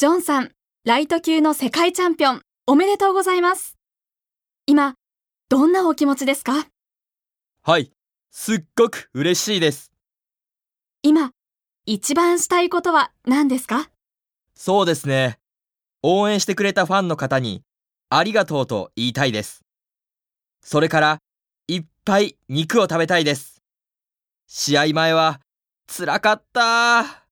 ジョンさん、ライト級の世界チャンピオン、おめでとうございます。今、どんなお気持ちですか？はい、すっごく嬉しいです。今、一番したいことは何ですか？そうですね。応援してくれたファンの方に、ありがとうと言いたいです。それから、いっぱい肉を食べたいです。試合前は、辛かった